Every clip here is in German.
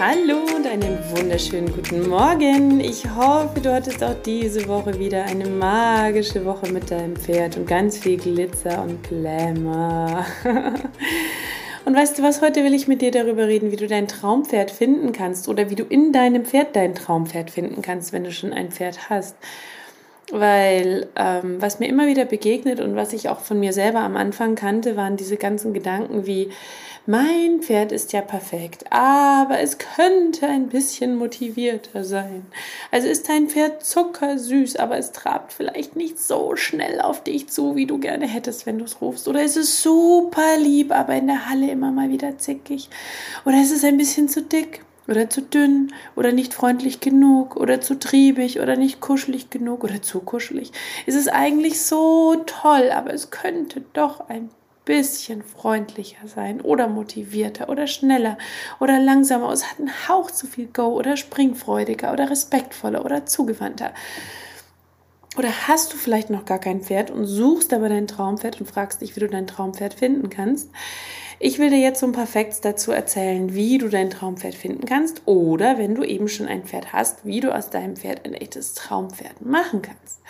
Hallo und einen wunderschönen guten Morgen. Ich hoffe, du hattest auch diese Woche wieder eine magische Woche mit deinem Pferd und ganz viel Glitzer und Glamour. Und weißt du was, heute will ich mit dir darüber reden, wie du dein Traumpferd finden kannst oder wie du in deinem Pferd dein Traumpferd finden kannst, wenn du schon ein Pferd hast. Weil ähm, was mir immer wieder begegnet und was ich auch von mir selber am Anfang kannte, waren diese ganzen Gedanken wie, mein Pferd ist ja perfekt, aber es könnte ein bisschen motivierter sein. Also ist dein Pferd zuckersüß, aber es trabt vielleicht nicht so schnell auf dich zu, wie du gerne hättest, wenn du es rufst. Oder ist es super lieb, aber in der Halle immer mal wieder zickig. Oder ist es ein bisschen zu dick oder zu dünn oder nicht freundlich genug oder zu triebig oder nicht kuschelig genug oder zu kuschelig. Ist es eigentlich so toll, aber es könnte doch ein bisschen freundlicher sein oder motivierter oder schneller oder langsamer. Es hat einen Hauch zu viel Go oder springfreudiger oder respektvoller oder zugewandter. Oder hast du vielleicht noch gar kein Pferd und suchst aber dein Traumpferd und fragst dich, wie du dein Traumpferd finden kannst? Ich will dir jetzt so ein paar Facts dazu erzählen, wie du dein Traumpferd finden kannst oder wenn du eben schon ein Pferd hast, wie du aus deinem Pferd ein echtes Traumpferd machen kannst.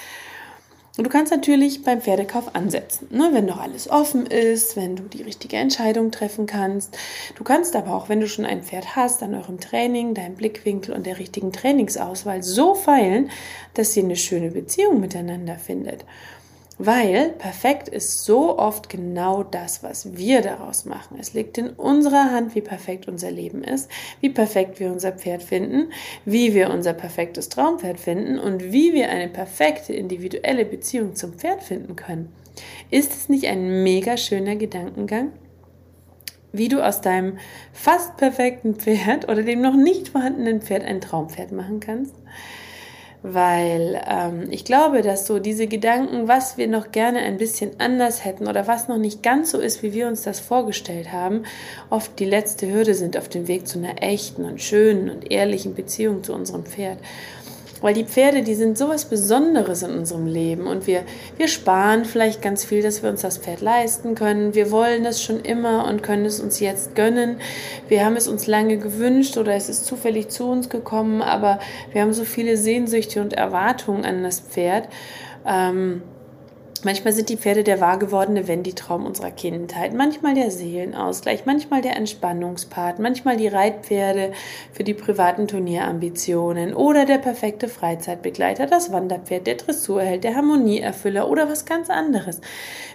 Und du kannst natürlich beim Pferdekauf ansetzen, ne? wenn noch alles offen ist, wenn du die richtige Entscheidung treffen kannst. Du kannst aber auch, wenn du schon ein Pferd hast, an eurem Training, deinem Blickwinkel und der richtigen Trainingsauswahl so feilen, dass sie eine schöne Beziehung miteinander findet. Weil perfekt ist so oft genau das, was wir daraus machen. Es liegt in unserer Hand, wie perfekt unser Leben ist, wie perfekt wir unser Pferd finden, wie wir unser perfektes Traumpferd finden und wie wir eine perfekte individuelle Beziehung zum Pferd finden können. Ist es nicht ein mega schöner Gedankengang? Wie du aus deinem fast perfekten Pferd oder dem noch nicht vorhandenen Pferd ein Traumpferd machen kannst? Weil ähm, ich glaube, dass so diese Gedanken, was wir noch gerne ein bisschen anders hätten oder was noch nicht ganz so ist, wie wir uns das vorgestellt haben, oft die letzte Hürde sind auf dem Weg zu einer echten und schönen und ehrlichen Beziehung zu unserem Pferd. Weil die Pferde, die sind sowas Besonderes in unserem Leben und wir, wir sparen vielleicht ganz viel, dass wir uns das Pferd leisten können. Wir wollen es schon immer und können es uns jetzt gönnen. Wir haben es uns lange gewünscht oder es ist zufällig zu uns gekommen, aber wir haben so viele Sehnsüchte und Erwartungen an das Pferd. Ähm, Manchmal sind die Pferde der wahr gewordene Wendy-Traum unserer Kindheit, manchmal der Seelenausgleich, manchmal der Entspannungspart, manchmal die Reitpferde für die privaten Turnierambitionen oder der perfekte Freizeitbegleiter, das Wanderpferd, der Dressurheld, der Harmonieerfüller oder was ganz anderes.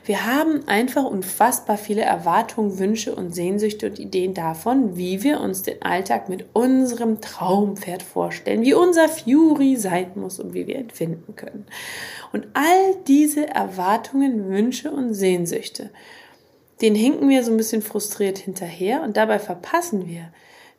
Wir haben einfach unfassbar viele Erwartungen, Wünsche und Sehnsüchte und Ideen davon, wie wir uns den Alltag mit unserem Traumpferd vorstellen, wie unser Fury sein muss und wie wir ihn finden können. Und all diese Erwartungen, Wünsche und Sehnsüchte, den hinken wir so ein bisschen frustriert hinterher und dabei verpassen wir,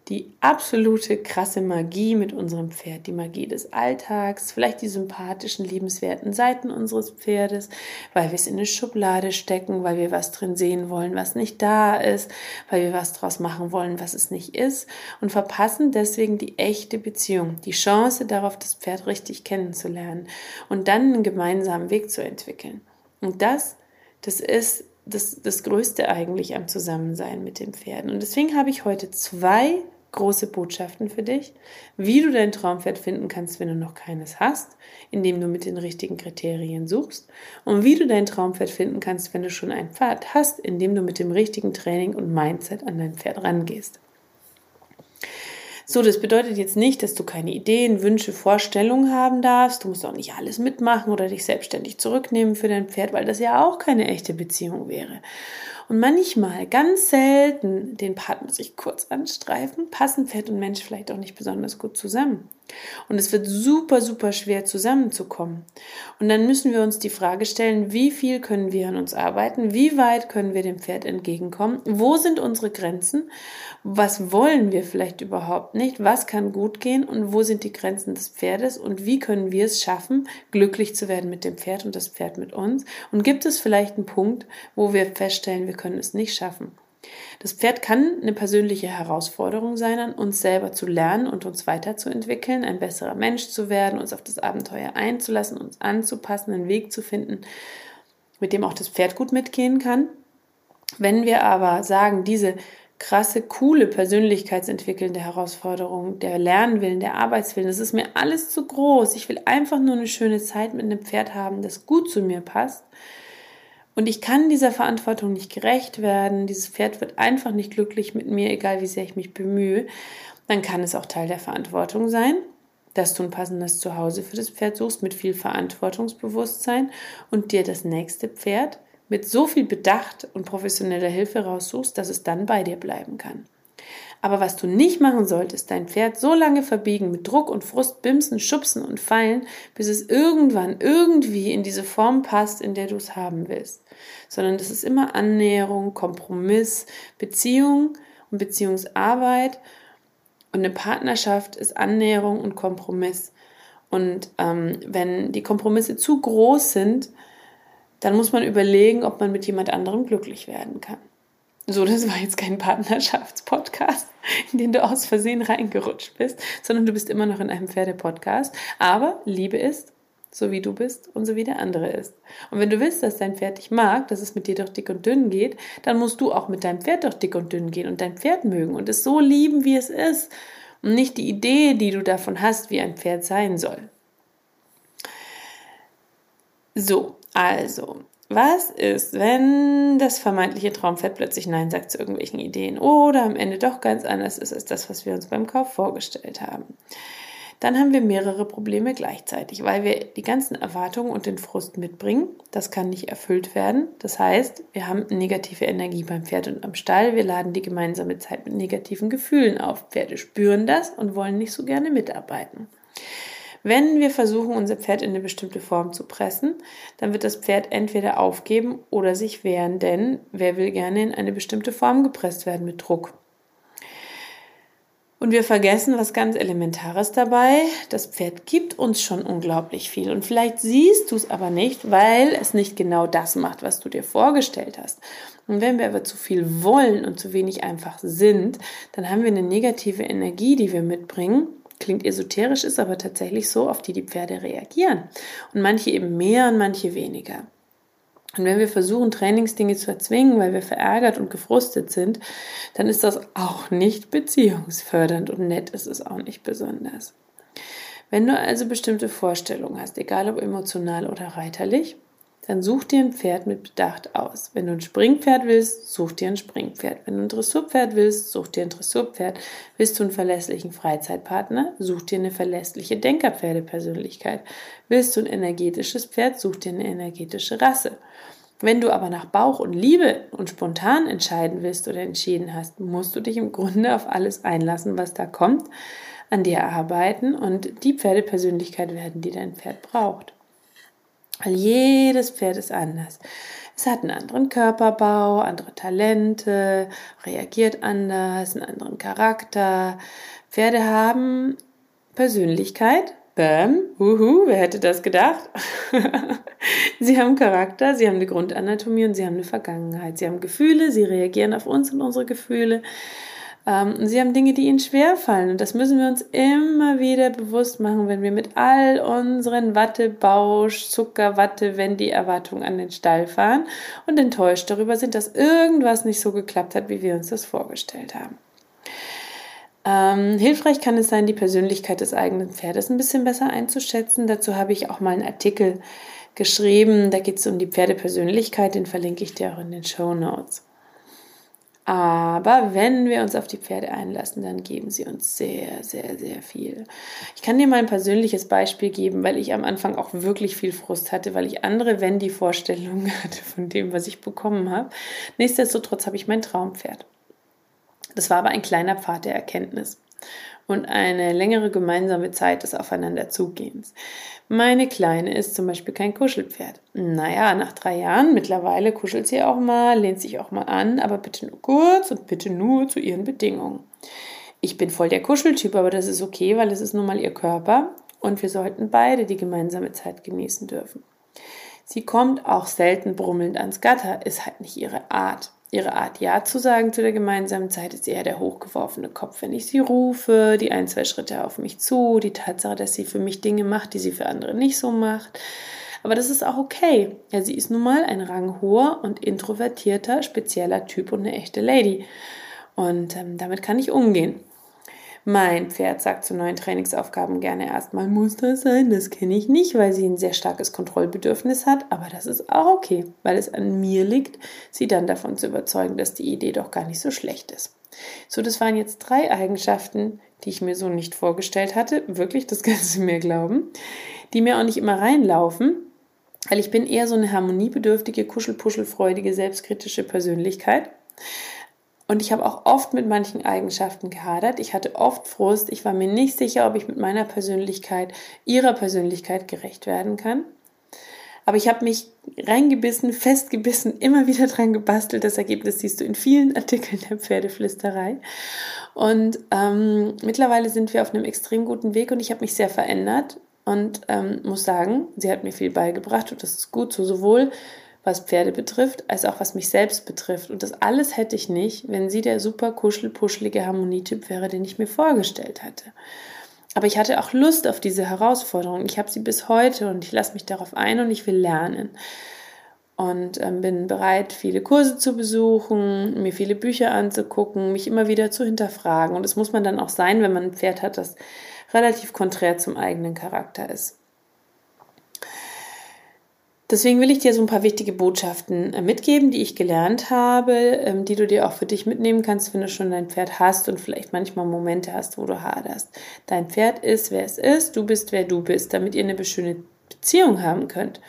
die absolute krasse Magie mit unserem Pferd, die Magie des Alltags, vielleicht die sympathischen, liebenswerten Seiten unseres Pferdes, weil wir es in eine Schublade stecken, weil wir was drin sehen wollen, was nicht da ist, weil wir was draus machen wollen, was es nicht ist und verpassen deswegen die echte Beziehung, die Chance darauf, das Pferd richtig kennenzulernen und dann einen gemeinsamen Weg zu entwickeln. Und das, das ist das, das Größte eigentlich am Zusammensein mit den Pferden. Und deswegen habe ich heute zwei große Botschaften für dich, wie du dein Traumpferd finden kannst, wenn du noch keines hast, indem du mit den richtigen Kriterien suchst und wie du dein Traumpferd finden kannst, wenn du schon ein Pferd hast, indem du mit dem richtigen Training und Mindset an dein Pferd rangehst. So, das bedeutet jetzt nicht, dass du keine Ideen, Wünsche, Vorstellungen haben darfst. Du musst auch nicht alles mitmachen oder dich selbstständig zurücknehmen für dein Pferd, weil das ja auch keine echte Beziehung wäre. Und manchmal, ganz selten, den Partner sich kurz anstreifen, passen Pferd und Mensch vielleicht auch nicht besonders gut zusammen. Und es wird super, super schwer zusammenzukommen. Und dann müssen wir uns die Frage stellen, wie viel können wir an uns arbeiten? Wie weit können wir dem Pferd entgegenkommen? Wo sind unsere Grenzen? Was wollen wir vielleicht überhaupt nicht? Was kann gut gehen? Und wo sind die Grenzen des Pferdes? Und wie können wir es schaffen, glücklich zu werden mit dem Pferd und das Pferd mit uns? Und gibt es vielleicht einen Punkt, wo wir feststellen, wir können es nicht schaffen? Das Pferd kann eine persönliche Herausforderung sein, an uns selber zu lernen und uns weiterzuentwickeln, ein besserer Mensch zu werden, uns auf das Abenteuer einzulassen, uns anzupassen, einen Weg zu finden, mit dem auch das Pferd gut mitgehen kann. Wenn wir aber sagen, diese krasse, coole persönlichkeitsentwickelnde Herausforderung, der Lernwillen, der Arbeitswillen, das ist mir alles zu groß. Ich will einfach nur eine schöne Zeit mit einem Pferd haben, das gut zu mir passt und ich kann dieser Verantwortung nicht gerecht werden. Dieses Pferd wird einfach nicht glücklich mit mir, egal wie sehr ich mich bemühe. Dann kann es auch Teil der Verantwortung sein, dass du ein passendes Zuhause für das Pferd suchst mit viel Verantwortungsbewusstsein und dir das nächste Pferd mit so viel Bedacht und professioneller Hilfe raussuchst, dass es dann bei dir bleiben kann. Aber was du nicht machen solltest, dein Pferd so lange verbiegen mit Druck und Frust, Bimsen, Schubsen und Fallen, bis es irgendwann irgendwie in diese Form passt, in der du es haben willst. Sondern das ist immer Annäherung, Kompromiss, Beziehung und Beziehungsarbeit. Und eine Partnerschaft ist Annäherung und Kompromiss. Und ähm, wenn die Kompromisse zu groß sind, dann muss man überlegen, ob man mit jemand anderem glücklich werden kann. So, das war jetzt kein Partnerschaftspodcast, in den du aus Versehen reingerutscht bist, sondern du bist immer noch in einem Pferdepodcast. Aber Liebe ist, so wie du bist und so wie der andere ist. Und wenn du willst, dass dein Pferd dich mag, dass es mit dir durch dick und dünn geht, dann musst du auch mit deinem Pferd durch dick und dünn gehen und dein Pferd mögen und es so lieben, wie es ist. Und nicht die Idee, die du davon hast, wie ein Pferd sein soll. So, also, was ist, wenn das vermeintliche Traumpferd plötzlich Nein sagt zu irgendwelchen Ideen oder am Ende doch ganz anders ist als das, was wir uns beim Kauf vorgestellt haben? Dann haben wir mehrere Probleme gleichzeitig, weil wir die ganzen Erwartungen und den Frust mitbringen. Das kann nicht erfüllt werden. Das heißt, wir haben negative Energie beim Pferd und am Stall. Wir laden die gemeinsame Zeit mit negativen Gefühlen auf. Pferde spüren das und wollen nicht so gerne mitarbeiten. Wenn wir versuchen, unser Pferd in eine bestimmte Form zu pressen, dann wird das Pferd entweder aufgeben oder sich wehren, denn wer will gerne in eine bestimmte Form gepresst werden mit Druck? Und wir vergessen was ganz Elementares dabei. Das Pferd gibt uns schon unglaublich viel. Und vielleicht siehst du es aber nicht, weil es nicht genau das macht, was du dir vorgestellt hast. Und wenn wir aber zu viel wollen und zu wenig einfach sind, dann haben wir eine negative Energie, die wir mitbringen klingt esoterisch, ist aber tatsächlich so, auf die die Pferde reagieren. Und manche eben mehr und manche weniger. Und wenn wir versuchen, Trainingsdinge zu erzwingen, weil wir verärgert und gefrustet sind, dann ist das auch nicht beziehungsfördernd und nett ist es auch nicht besonders. Wenn du also bestimmte Vorstellungen hast, egal ob emotional oder reiterlich, dann such dir ein Pferd mit Bedacht aus. Wenn du ein Springpferd willst, such dir ein Springpferd. Wenn du ein Dressurpferd willst, such dir ein Dressurpferd. Willst du einen verlässlichen Freizeitpartner, such dir eine verlässliche Denkerpferdepersönlichkeit. Willst du ein energetisches Pferd, such dir eine energetische Rasse. Wenn du aber nach Bauch und Liebe und spontan entscheiden willst oder entschieden hast, musst du dich im Grunde auf alles einlassen, was da kommt, an dir arbeiten und die Pferdepersönlichkeit werden, die dein Pferd braucht. Weil jedes Pferd ist anders. Es hat einen anderen Körperbau, andere Talente, reagiert anders, einen anderen Charakter. Pferde haben Persönlichkeit. Bam, uhu, wer hätte das gedacht? sie haben Charakter, sie haben eine Grundanatomie und sie haben eine Vergangenheit. Sie haben Gefühle, sie reagieren auf uns und unsere Gefühle. Ähm, sie haben Dinge, die ihnen schwerfallen. Und das müssen wir uns immer wieder bewusst machen, wenn wir mit all unseren Wattebausch, Zuckerwatte, wenn die Erwartungen an den Stall fahren und enttäuscht darüber sind, dass irgendwas nicht so geklappt hat, wie wir uns das vorgestellt haben. Ähm, hilfreich kann es sein, die Persönlichkeit des eigenen Pferdes ein bisschen besser einzuschätzen. Dazu habe ich auch mal einen Artikel geschrieben. Da geht es um die Pferdepersönlichkeit, den verlinke ich dir auch in den Show Notes. Aber wenn wir uns auf die Pferde einlassen, dann geben sie uns sehr, sehr, sehr viel. Ich kann dir mal ein persönliches Beispiel geben, weil ich am Anfang auch wirklich viel Frust hatte, weil ich andere Wendy-Vorstellungen hatte von dem, was ich bekommen habe. Nichtsdestotrotz habe ich mein Traumpferd. Das war aber ein kleiner Pfad der Erkenntnis und eine längere gemeinsame Zeit des Aufeinanderzugehens. Meine Kleine ist zum Beispiel kein Kuschelpferd. Naja, nach drei Jahren, mittlerweile kuschelt sie auch mal, lehnt sich auch mal an, aber bitte nur kurz und bitte nur zu ihren Bedingungen. Ich bin voll der Kuscheltyp, aber das ist okay, weil es ist nun mal ihr Körper und wir sollten beide die gemeinsame Zeit genießen dürfen. Sie kommt auch selten brummelnd ans Gatter, ist halt nicht ihre Art. Ihre Art Ja zu sagen zu der gemeinsamen Zeit ist eher der hochgeworfene Kopf, wenn ich sie rufe, die ein, zwei Schritte auf mich zu, die Tatsache, dass sie für mich Dinge macht, die sie für andere nicht so macht. Aber das ist auch okay. Ja, sie ist nun mal ein ranghoher und introvertierter, spezieller Typ und eine echte Lady. Und ähm, damit kann ich umgehen. Mein Pferd sagt zu neuen Trainingsaufgaben gerne erstmal, das sein? Das kenne ich nicht, weil sie ein sehr starkes Kontrollbedürfnis hat. Aber das ist auch okay, weil es an mir liegt, sie dann davon zu überzeugen, dass die Idee doch gar nicht so schlecht ist. So, das waren jetzt drei Eigenschaften, die ich mir so nicht vorgestellt hatte. Wirklich, das kannst du mir glauben. Die mir auch nicht immer reinlaufen, weil ich bin eher so eine harmoniebedürftige, kuschelpuschelfreudige, selbstkritische Persönlichkeit. Und ich habe auch oft mit manchen Eigenschaften gehadert. Ich hatte oft Frust. Ich war mir nicht sicher, ob ich mit meiner Persönlichkeit, ihrer Persönlichkeit gerecht werden kann. Aber ich habe mich reingebissen, festgebissen, immer wieder dran gebastelt. Das Ergebnis siehst du in vielen Artikeln der Pferdeflüsterei. Und ähm, mittlerweile sind wir auf einem extrem guten Weg und ich habe mich sehr verändert und ähm, muss sagen, sie hat mir viel beigebracht und das ist gut so, sowohl was Pferde betrifft, als auch was mich selbst betrifft. Und das alles hätte ich nicht, wenn sie der super kuschel-puschelige Harmonietyp wäre, den ich mir vorgestellt hatte. Aber ich hatte auch Lust auf diese Herausforderung. Ich habe sie bis heute und ich lasse mich darauf ein und ich will lernen. Und ähm, bin bereit, viele Kurse zu besuchen, mir viele Bücher anzugucken, mich immer wieder zu hinterfragen. Und das muss man dann auch sein, wenn man ein Pferd hat, das relativ konträr zum eigenen Charakter ist. Deswegen will ich dir so ein paar wichtige Botschaften äh, mitgeben, die ich gelernt habe, ähm, die du dir auch für dich mitnehmen kannst, wenn du schon dein Pferd hast und vielleicht manchmal Momente hast, wo du haderst. Dein Pferd ist, wer es ist, du bist, wer du bist, damit ihr eine schöne Beziehung haben könnt.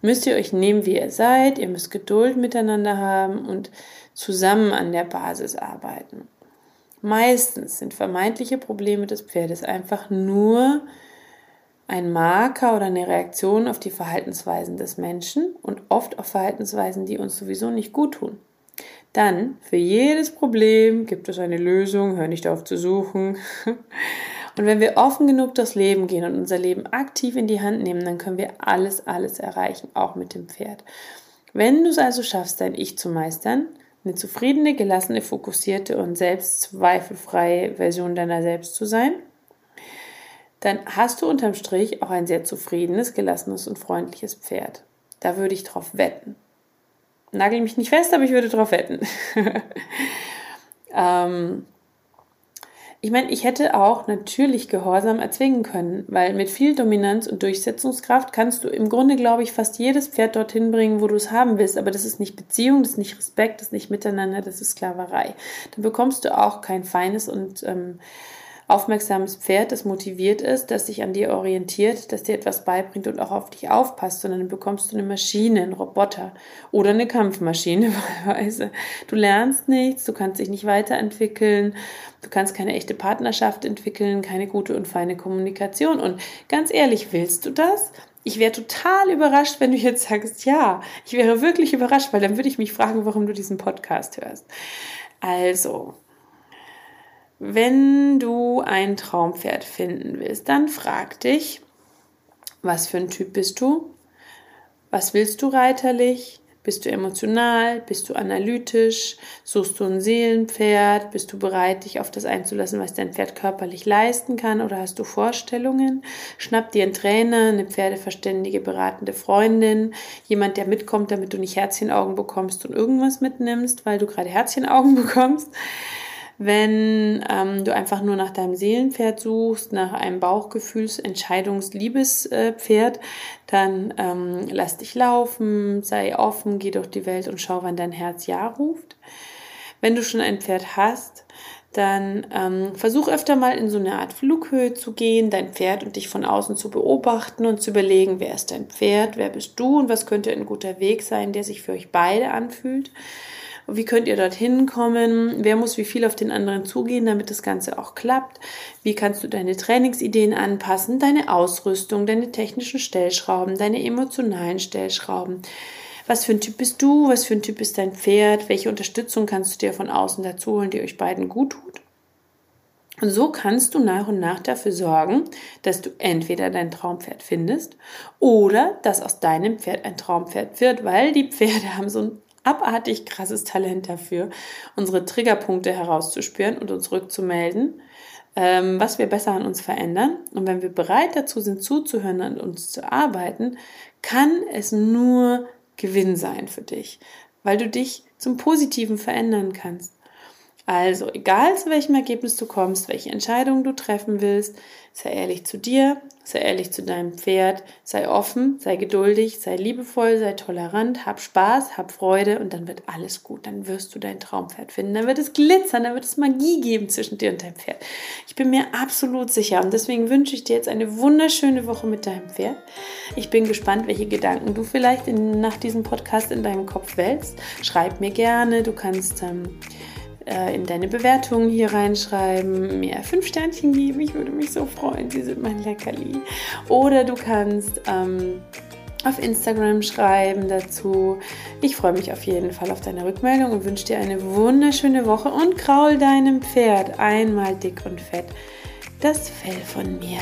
Müsst ihr euch nehmen, wie ihr seid, ihr müsst Geduld miteinander haben und zusammen an der Basis arbeiten. Meistens sind vermeintliche Probleme des Pferdes einfach nur ein Marker oder eine Reaktion auf die Verhaltensweisen des Menschen und oft auf Verhaltensweisen, die uns sowieso nicht gut tun. Dann, für jedes Problem gibt es eine Lösung, hör nicht auf zu suchen. Und wenn wir offen genug durchs Leben gehen und unser Leben aktiv in die Hand nehmen, dann können wir alles, alles erreichen, auch mit dem Pferd. Wenn du es also schaffst, dein Ich zu meistern, eine zufriedene, gelassene, fokussierte und selbstzweifelfreie Version deiner selbst zu sein, dann hast du unterm Strich auch ein sehr zufriedenes, gelassenes und freundliches Pferd. Da würde ich drauf wetten. Nagel mich nicht fest, aber ich würde drauf wetten. ähm, ich meine, ich hätte auch natürlich Gehorsam erzwingen können, weil mit viel Dominanz und Durchsetzungskraft kannst du im Grunde, glaube ich, fast jedes Pferd dorthin bringen, wo du es haben willst. Aber das ist nicht Beziehung, das ist nicht Respekt, das ist nicht Miteinander, das ist Sklaverei. Dann bekommst du auch kein feines und ähm, aufmerksames Pferd, das motiviert ist, das sich an dir orientiert, das dir etwas beibringt und auch auf dich aufpasst, sondern dann bekommst du eine Maschine, einen Roboter oder eine Kampfmaschine wahlweise. Du lernst nichts, du kannst dich nicht weiterentwickeln, du kannst keine echte Partnerschaft entwickeln, keine gute und feine Kommunikation. Und ganz ehrlich, willst du das? Ich wäre total überrascht, wenn du jetzt sagst, ja, ich wäre wirklich überrascht, weil dann würde ich mich fragen, warum du diesen Podcast hörst. Also, wenn du ein Traumpferd finden willst, dann frag dich, was für ein Typ bist du? Was willst du reiterlich? Bist du emotional? Bist du analytisch? Suchst du ein Seelenpferd? Bist du bereit, dich auf das einzulassen, was dein Pferd körperlich leisten kann? Oder hast du Vorstellungen? Schnapp dir einen Trainer, eine pferdeverständige, beratende Freundin, jemand, der mitkommt, damit du nicht Herzchenaugen bekommst und irgendwas mitnimmst, weil du gerade Herzchenaugen bekommst. Wenn ähm, du einfach nur nach deinem Seelenpferd suchst, nach einem Bauchgefühls-, Entscheidungs-, Liebespferd, dann ähm, lass dich laufen, sei offen, geh durch die Welt und schau, wann dein Herz Ja ruft. Wenn du schon ein Pferd hast, dann ähm, versuch öfter mal in so eine Art Flughöhe zu gehen, dein Pferd und dich von außen zu beobachten und zu überlegen, wer ist dein Pferd, wer bist du und was könnte ein guter Weg sein, der sich für euch beide anfühlt. Wie könnt ihr dorthin kommen? Wer muss wie viel auf den anderen zugehen, damit das Ganze auch klappt? Wie kannst du deine Trainingsideen anpassen, deine Ausrüstung, deine technischen Stellschrauben, deine emotionalen Stellschrauben? Was für ein Typ bist du? Was für ein Typ ist dein Pferd? Welche Unterstützung kannst du dir von außen dazu holen, die euch beiden gut tut? Und so kannst du nach und nach dafür sorgen, dass du entweder dein Traumpferd findest oder dass aus deinem Pferd ein Traumpferd wird, weil die Pferde haben so ein abartig krasses Talent dafür, unsere Triggerpunkte herauszuspüren und uns rückzumelden, ähm, was wir besser an uns verändern. Und wenn wir bereit dazu sind, zuzuhören und uns zu arbeiten, kann es nur Gewinn sein für dich, weil du dich zum Positiven verändern kannst. Also, egal zu welchem Ergebnis du kommst, welche Entscheidung du treffen willst, sei ehrlich zu dir, sei ehrlich zu deinem Pferd, sei offen, sei geduldig, sei liebevoll, sei tolerant, hab Spaß, hab Freude und dann wird alles gut. Dann wirst du dein Traumpferd finden. Dann wird es glitzern, dann wird es Magie geben zwischen dir und deinem Pferd. Ich bin mir absolut sicher und deswegen wünsche ich dir jetzt eine wunderschöne Woche mit deinem Pferd. Ich bin gespannt, welche Gedanken du vielleicht in, nach diesem Podcast in deinem Kopf wälzt. Schreib mir gerne, du kannst. Ähm, äh, in deine Bewertungen hier reinschreiben, mir fünf Sternchen geben, ich würde mich so freuen, sie sind mein Leckerli. Oder du kannst ähm, auf Instagram schreiben dazu. Ich freue mich auf jeden Fall auf deine Rückmeldung und wünsche dir eine wunderschöne Woche und kraul deinem Pferd einmal dick und fett das Fell von mir.